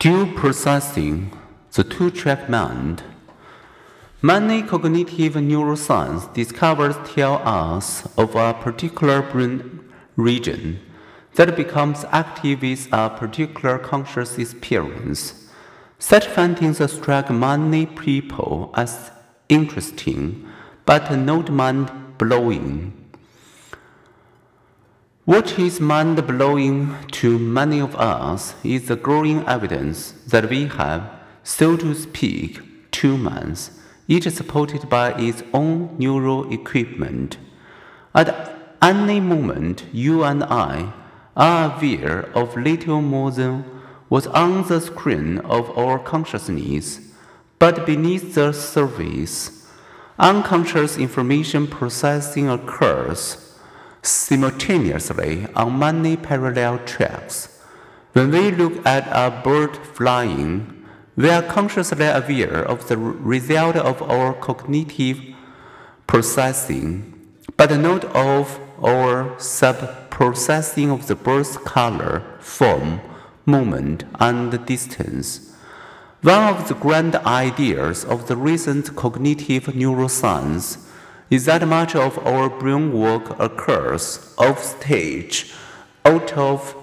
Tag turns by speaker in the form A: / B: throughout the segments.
A: Dual processing, the two track mind. Many cognitive neuroscience discoveries tell us of a particular brain region that becomes active with a particular conscious experience. Such findings strike many people as interesting but not mind blowing. What is mind blowing to many of us is the growing evidence that we have, so to speak, two minds, each supported by its own neural equipment. At any moment, you and I are aware of little more than what's on the screen of our consciousness, but beneath the surface, unconscious information processing occurs simultaneously on many parallel tracks. When we look at a bird flying, we are consciously aware of the result of our cognitive processing, but not of our sub-processing of the bird's color, form, movement, and distance. One of the grand ideas of the recent cognitive neuroscience is that much of our brain work occurs off stage, out of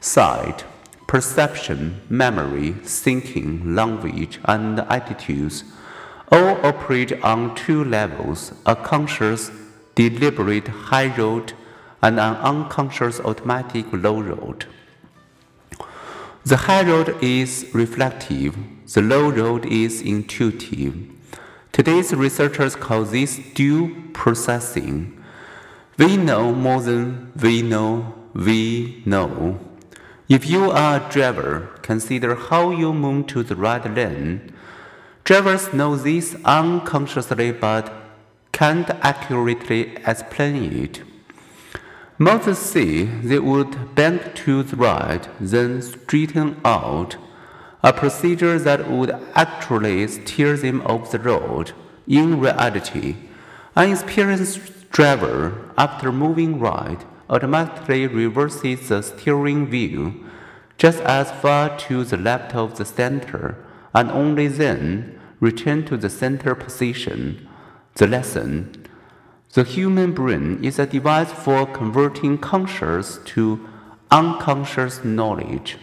A: sight. Perception, memory, thinking, language, and attitudes all operate on two levels a conscious, deliberate high road and an unconscious, automatic low road. The high road is reflective, the low road is intuitive. Today's researchers call this dual processing. We know more than we know we know. If you are a driver, consider how you move to the right lane. Drivers know this unconsciously but can't accurately explain it. Most say they would bank to the right, then straighten out a procedure that would actually steer them off the road. In reality, an experienced driver, after moving right, automatically reverses the steering wheel just as far to the left of the center and only then return to the center position. The lesson The human brain is a device for converting conscious to unconscious knowledge.